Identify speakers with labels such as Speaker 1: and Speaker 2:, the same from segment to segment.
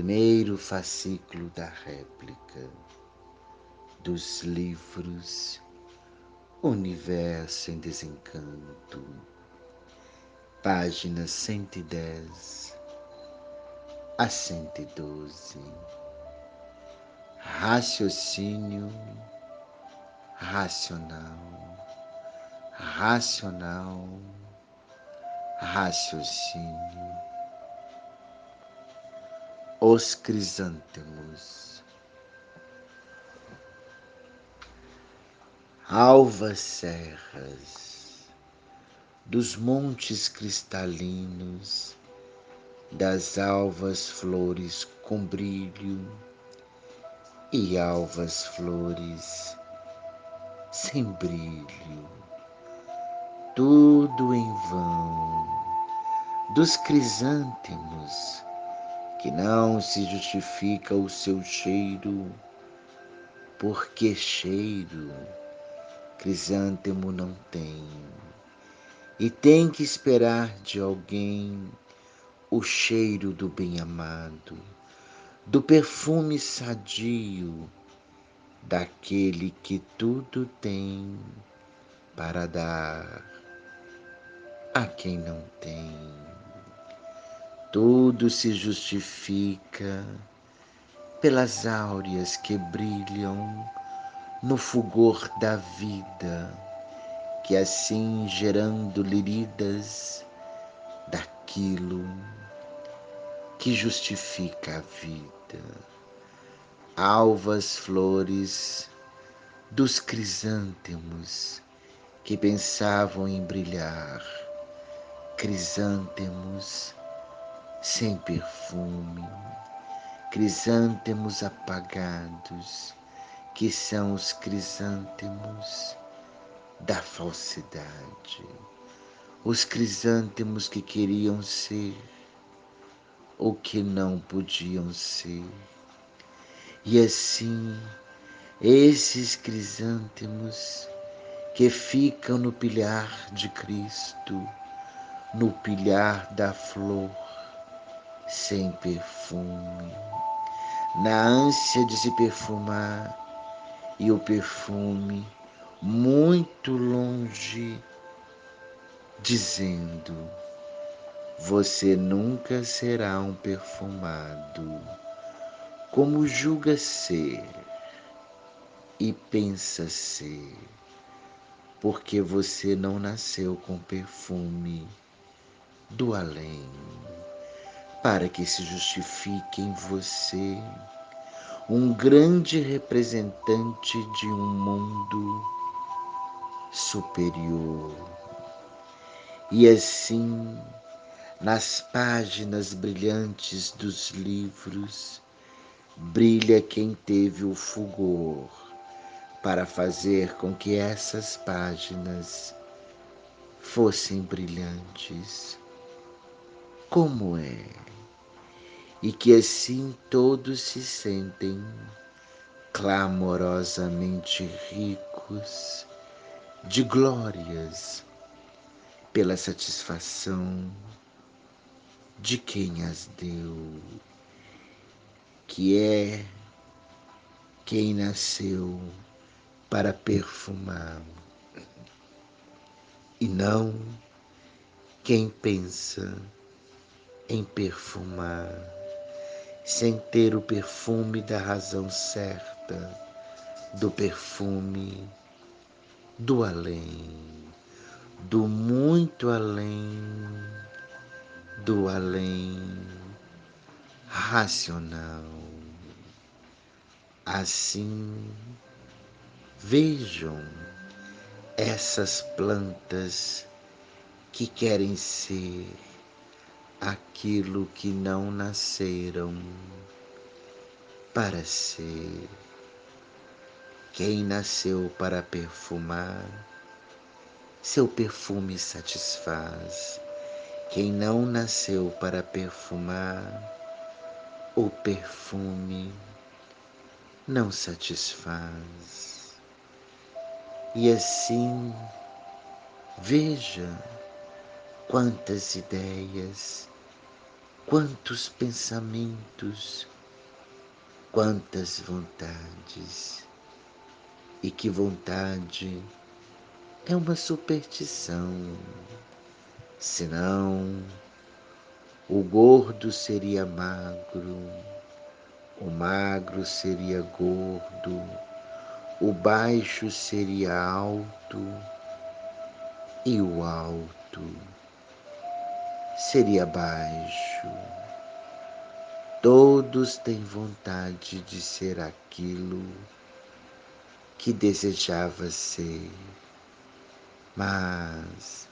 Speaker 1: primeiro fascículo da réplica dos livros Universo em Desencanto, página 110 a 112. Raciocínio racional, racional, raciocínio. Os crisântemos. Alvas serras dos montes cristalinos, das alvas flores com brilho e alvas flores sem brilho, tudo em vão, dos crisântemos, que não se justifica o seu cheiro, porque cheiro? Crisântemo não tem, e tem que esperar de alguém o cheiro do bem-amado, do perfume sadio daquele que tudo tem para dar a quem não tem. Tudo se justifica pelas áureas que brilham no fulgor da vida, que assim gerando liridas daquilo que justifica a vida. Alvas flores dos crisântemos que pensavam em brilhar, crisântemos sem perfume, crisântemos apagados, que são os crisântemos da falsidade, os crisântemos que queriam ser ou que não podiam ser. E assim, esses crisântemos que ficam no pilhar de Cristo, no pilhar da flor, sem perfume, na ânsia de se perfumar, e o perfume muito longe, dizendo: Você nunca será um perfumado como julga ser e pensa ser, porque você não nasceu com perfume do além, para que se justifique em você um grande representante de um mundo superior. E assim, nas páginas brilhantes dos livros, brilha quem teve o fulgor para fazer com que essas páginas fossem brilhantes, como é, e que assim todos se sentem clamorosamente ricos de glórias pela satisfação de quem as deu que é quem nasceu para perfumar e não quem pensa em perfumar sem ter o perfume da razão certa, do perfume do além, do muito além, do além racional. Assim, vejam essas plantas que querem ser aquilo que não nasceram para ser. Quem nasceu para perfumar, seu perfume satisfaz. Quem não nasceu para perfumar, o perfume não satisfaz. E assim, veja quantas ideias quantos pensamentos, quantas vontades. E que vontade é uma superstição, senão o gordo seria magro, o magro seria gordo, o baixo seria alto e o alto seria baixo. Todos têm vontade de ser aquilo que desejava ser, mas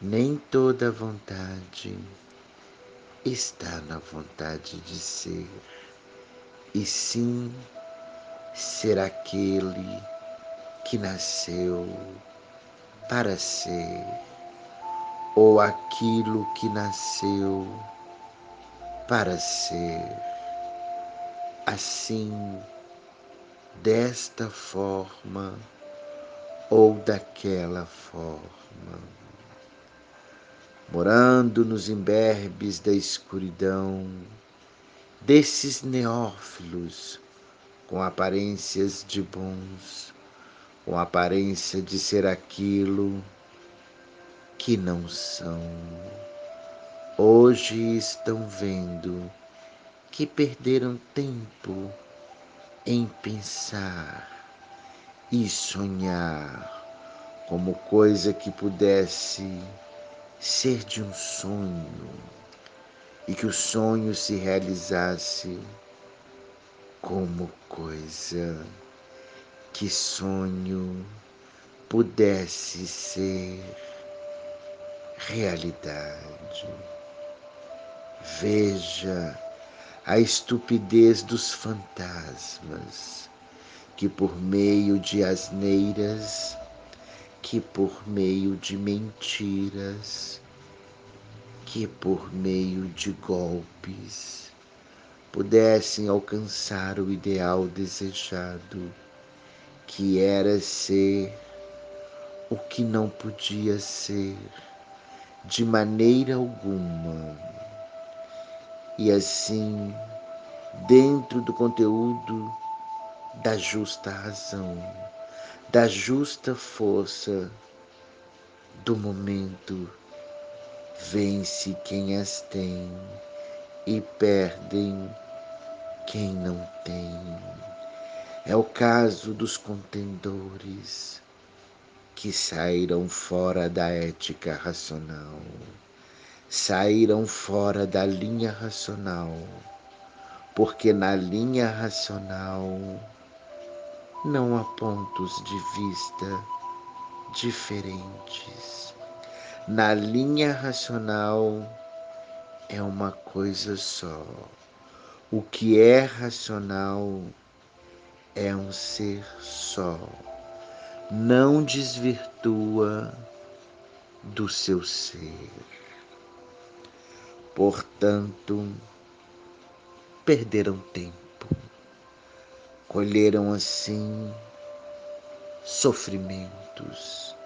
Speaker 1: nem toda vontade está na vontade de ser, e sim ser aquele que nasceu para ser, ou aquilo que nasceu para ser. Assim, desta forma ou daquela forma, morando nos imberbes da escuridão, desses neófilos com aparências de bons, com aparência de ser aquilo que não são. Hoje estão vendo que perderam tempo em pensar e sonhar como coisa que pudesse ser de um sonho e que o sonho se realizasse como coisa que sonho pudesse ser realidade. Veja a estupidez dos fantasmas que por meio de asneiras, que por meio de mentiras, que por meio de golpes pudessem alcançar o ideal desejado, que era ser o que não podia ser de maneira alguma. E assim, dentro do conteúdo da justa razão, da justa força do momento, vence quem as tem e perdem quem não tem. É o caso dos contendores que saíram fora da ética racional, saíram fora da linha racional, porque na linha racional não há pontos de vista diferentes. Na linha racional é uma coisa só. O que é racional é um ser só não desvirtua do seu ser. Portanto, perderam tempo, colheram assim sofrimentos,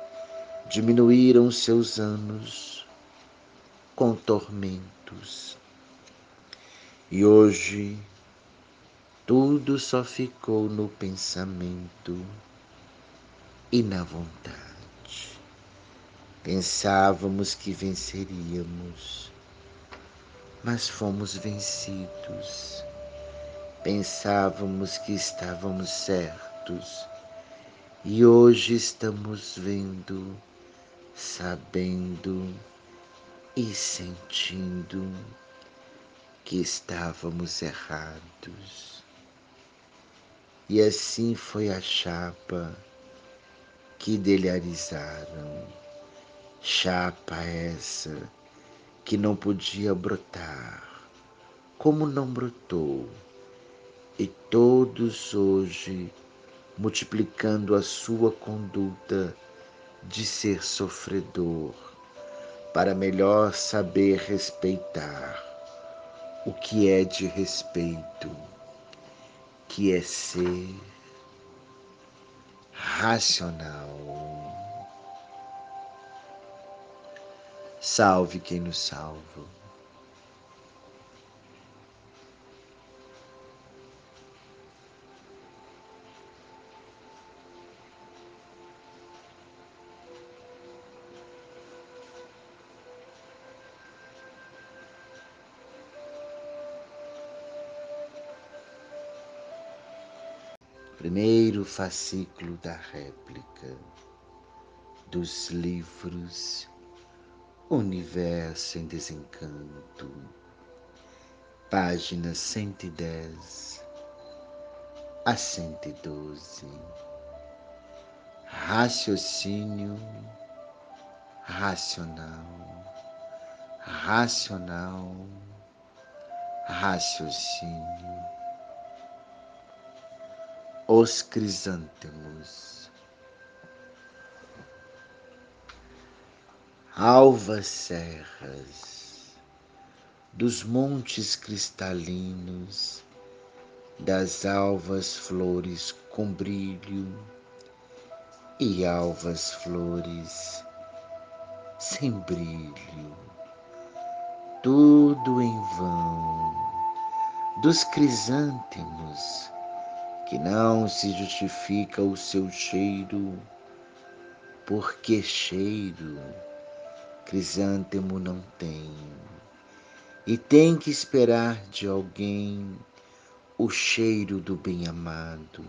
Speaker 1: diminuíram seus anos com tormentos. E hoje tudo só ficou no pensamento e na vontade. Pensávamos que venceríamos, mas fomos vencidos. Pensávamos que estávamos certos e hoje estamos vendo, sabendo e sentindo que estávamos errados. E assim foi a chapa que delharizaram. Chapa essa que não podia brotar, como não brotou, e todos hoje multiplicando a sua conduta de ser sofredor, para melhor saber respeitar o que é de respeito, que é ser racional. Salve quem nos salva. Primeiro fascículo da réplica dos livros Universo em Desencanto, página 110 a 112. Raciocínio racional, racional, raciocínio. Os crisântemos. Alvas serras dos montes cristalinos, das alvas flores com brilho e alvas flores sem brilho, tudo em vão, dos crisântemos, que não se justifica o seu cheiro, porque cheiro? Crisântemo não tem, e tem que esperar de alguém o cheiro do bem-amado,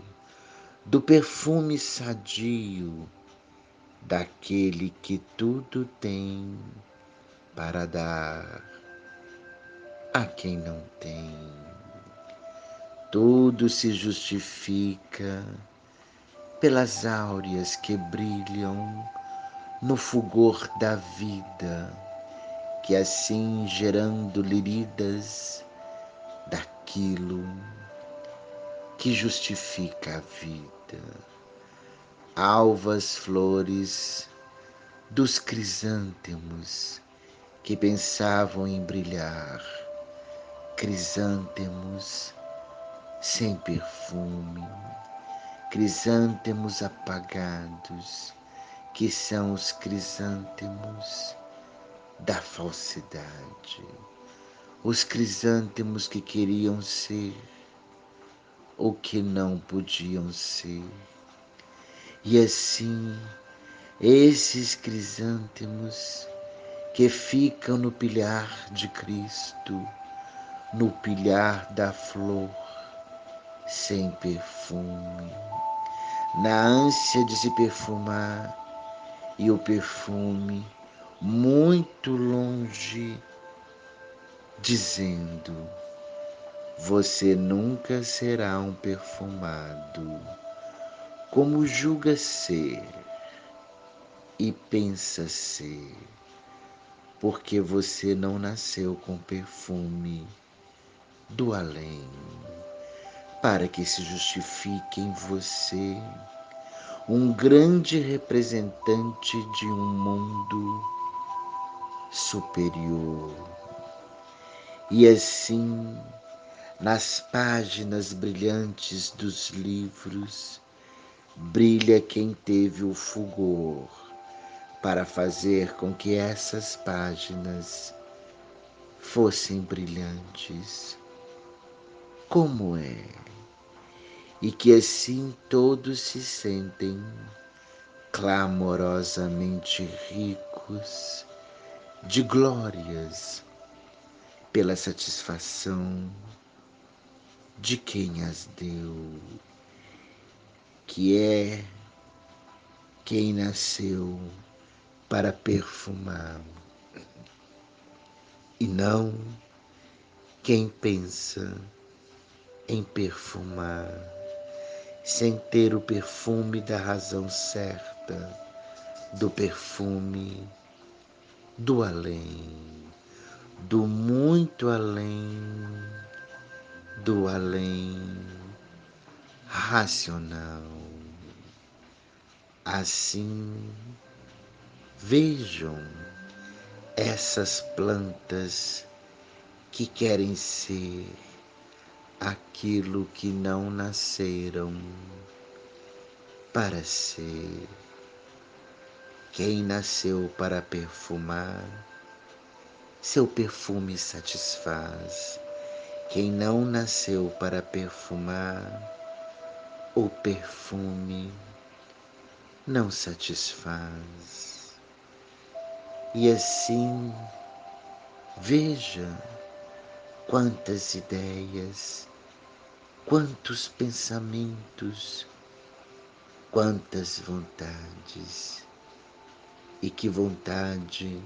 Speaker 1: do perfume sadio daquele que tudo tem para dar a quem não tem. Tudo se justifica pelas áureas que brilham no fulgor da vida, que assim gerando liridas daquilo que justifica a vida. Alvas flores dos crisântemos que pensavam em brilhar, crisântemos sem perfume, crisântemos apagados, que são os crisântemos da falsidade, os crisântemos que queriam ser o que não podiam ser. E assim, esses crisântemos que ficam no pilhar de Cristo, no pilhar da flor, sem perfume, na ânsia de se perfumar, e o perfume muito longe, dizendo: Você nunca será um perfumado como julga ser e pensa ser, porque você não nasceu com perfume do além, para que se justifique em você um grande representante de um mundo superior. E assim, nas páginas brilhantes dos livros, brilha quem teve o fulgor para fazer com que essas páginas fossem brilhantes, como é, e que assim todos se sentem clamorosamente ricos de glórias pela satisfação de quem as deu que é quem nasceu para perfumar e não quem pensa em perfumar sem ter o perfume da razão certa, do perfume do além, do muito além, do além racional. Assim, vejam essas plantas que querem ser aquilo que não nasceram para ser. Quem nasceu para perfumar, seu perfume satisfaz. Quem não nasceu para perfumar, o perfume não satisfaz. E assim, veja quantas ideias, quantos pensamentos, quantas vontades. E que vontade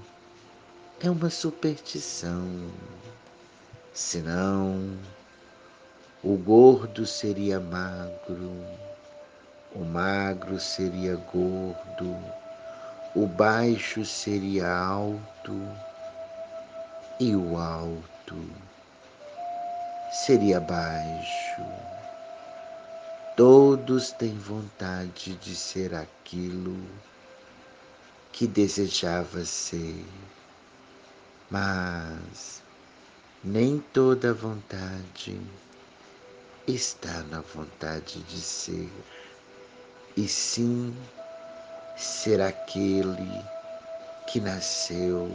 Speaker 1: é uma superstição. Senão, o gordo seria magro, o magro seria gordo, o baixo seria alto e o alto seria baixo. Todos têm vontade de ser aquilo que desejava ser, mas nem toda vontade está na vontade de ser, e sim ser aquele que nasceu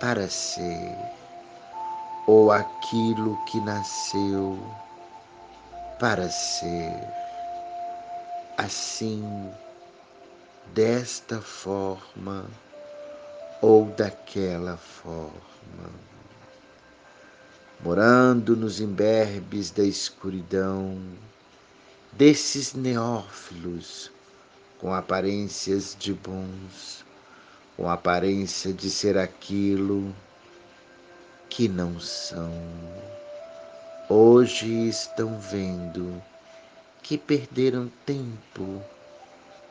Speaker 1: para ser, ou aquilo que nasceu para ser. Assim, desta forma ou daquela forma. Morando nos imberbes da escuridão, desses neófilos com aparências de bons, com aparência de ser aquilo que não são. Hoje estão vendo que perderam tempo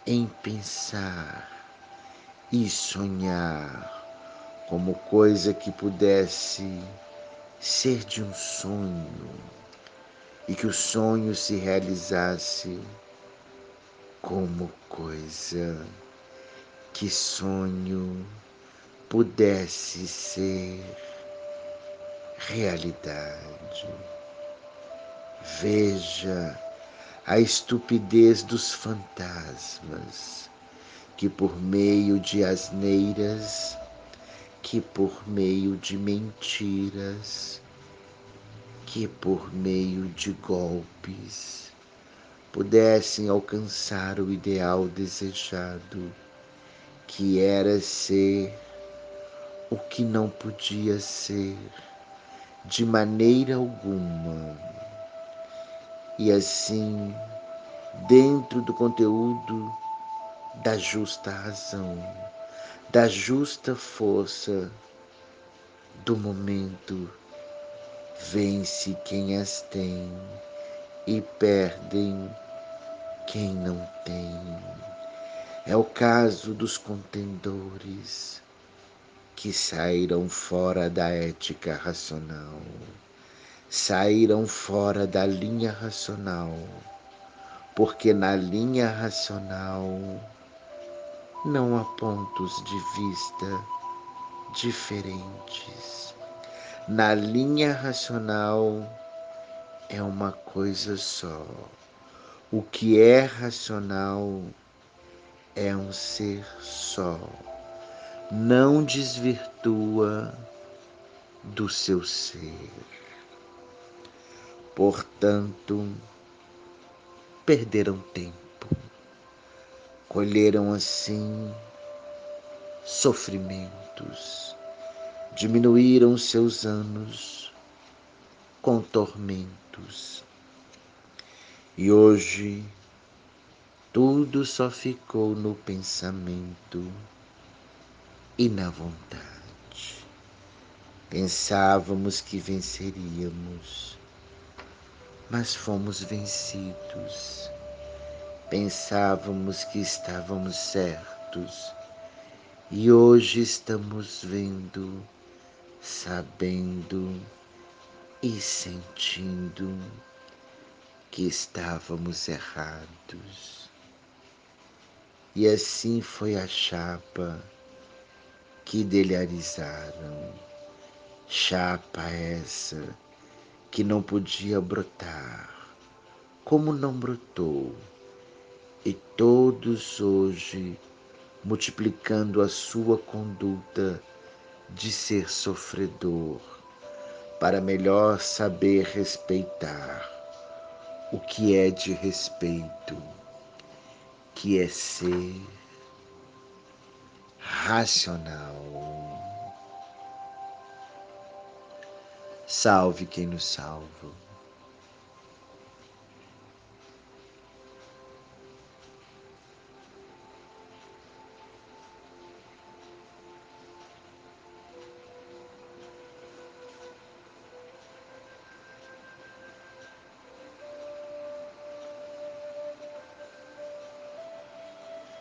Speaker 1: em pensar e sonhar como coisa que pudesse ser de um sonho e que o sonho se realizasse como coisa que sonho pudesse ser realidade. Veja a estupidez dos fantasmas que por meio de asneiras, que por meio de mentiras, que por meio de golpes pudessem alcançar o ideal desejado, que era ser o que não podia ser de maneira alguma. E assim, dentro do conteúdo da justa razão, da justa força do momento, vence quem as tem e perdem quem não tem. É o caso dos contendores que saíram fora da ética racional, saíram fora da linha racional, porque na linha racional não há pontos de vista diferentes. Na linha racional é uma coisa só. O que é racional é um ser só. Não desvirtua do seu ser. Portanto, perderam tempo colheram assim sofrimentos, diminuíram seus anos com tormentos. E hoje tudo só ficou no pensamento e na vontade. Pensávamos que venceríamos, mas fomos vencidos Pensávamos que estávamos certos e hoje estamos vendo, sabendo e sentindo que estávamos errados. E assim foi a chapa que delharizaram, chapa essa que não podia brotar, como não brotou? E todos hoje multiplicando a sua conduta de ser sofredor, para melhor saber respeitar o que é de respeito, que é ser racional. Salve quem nos salva.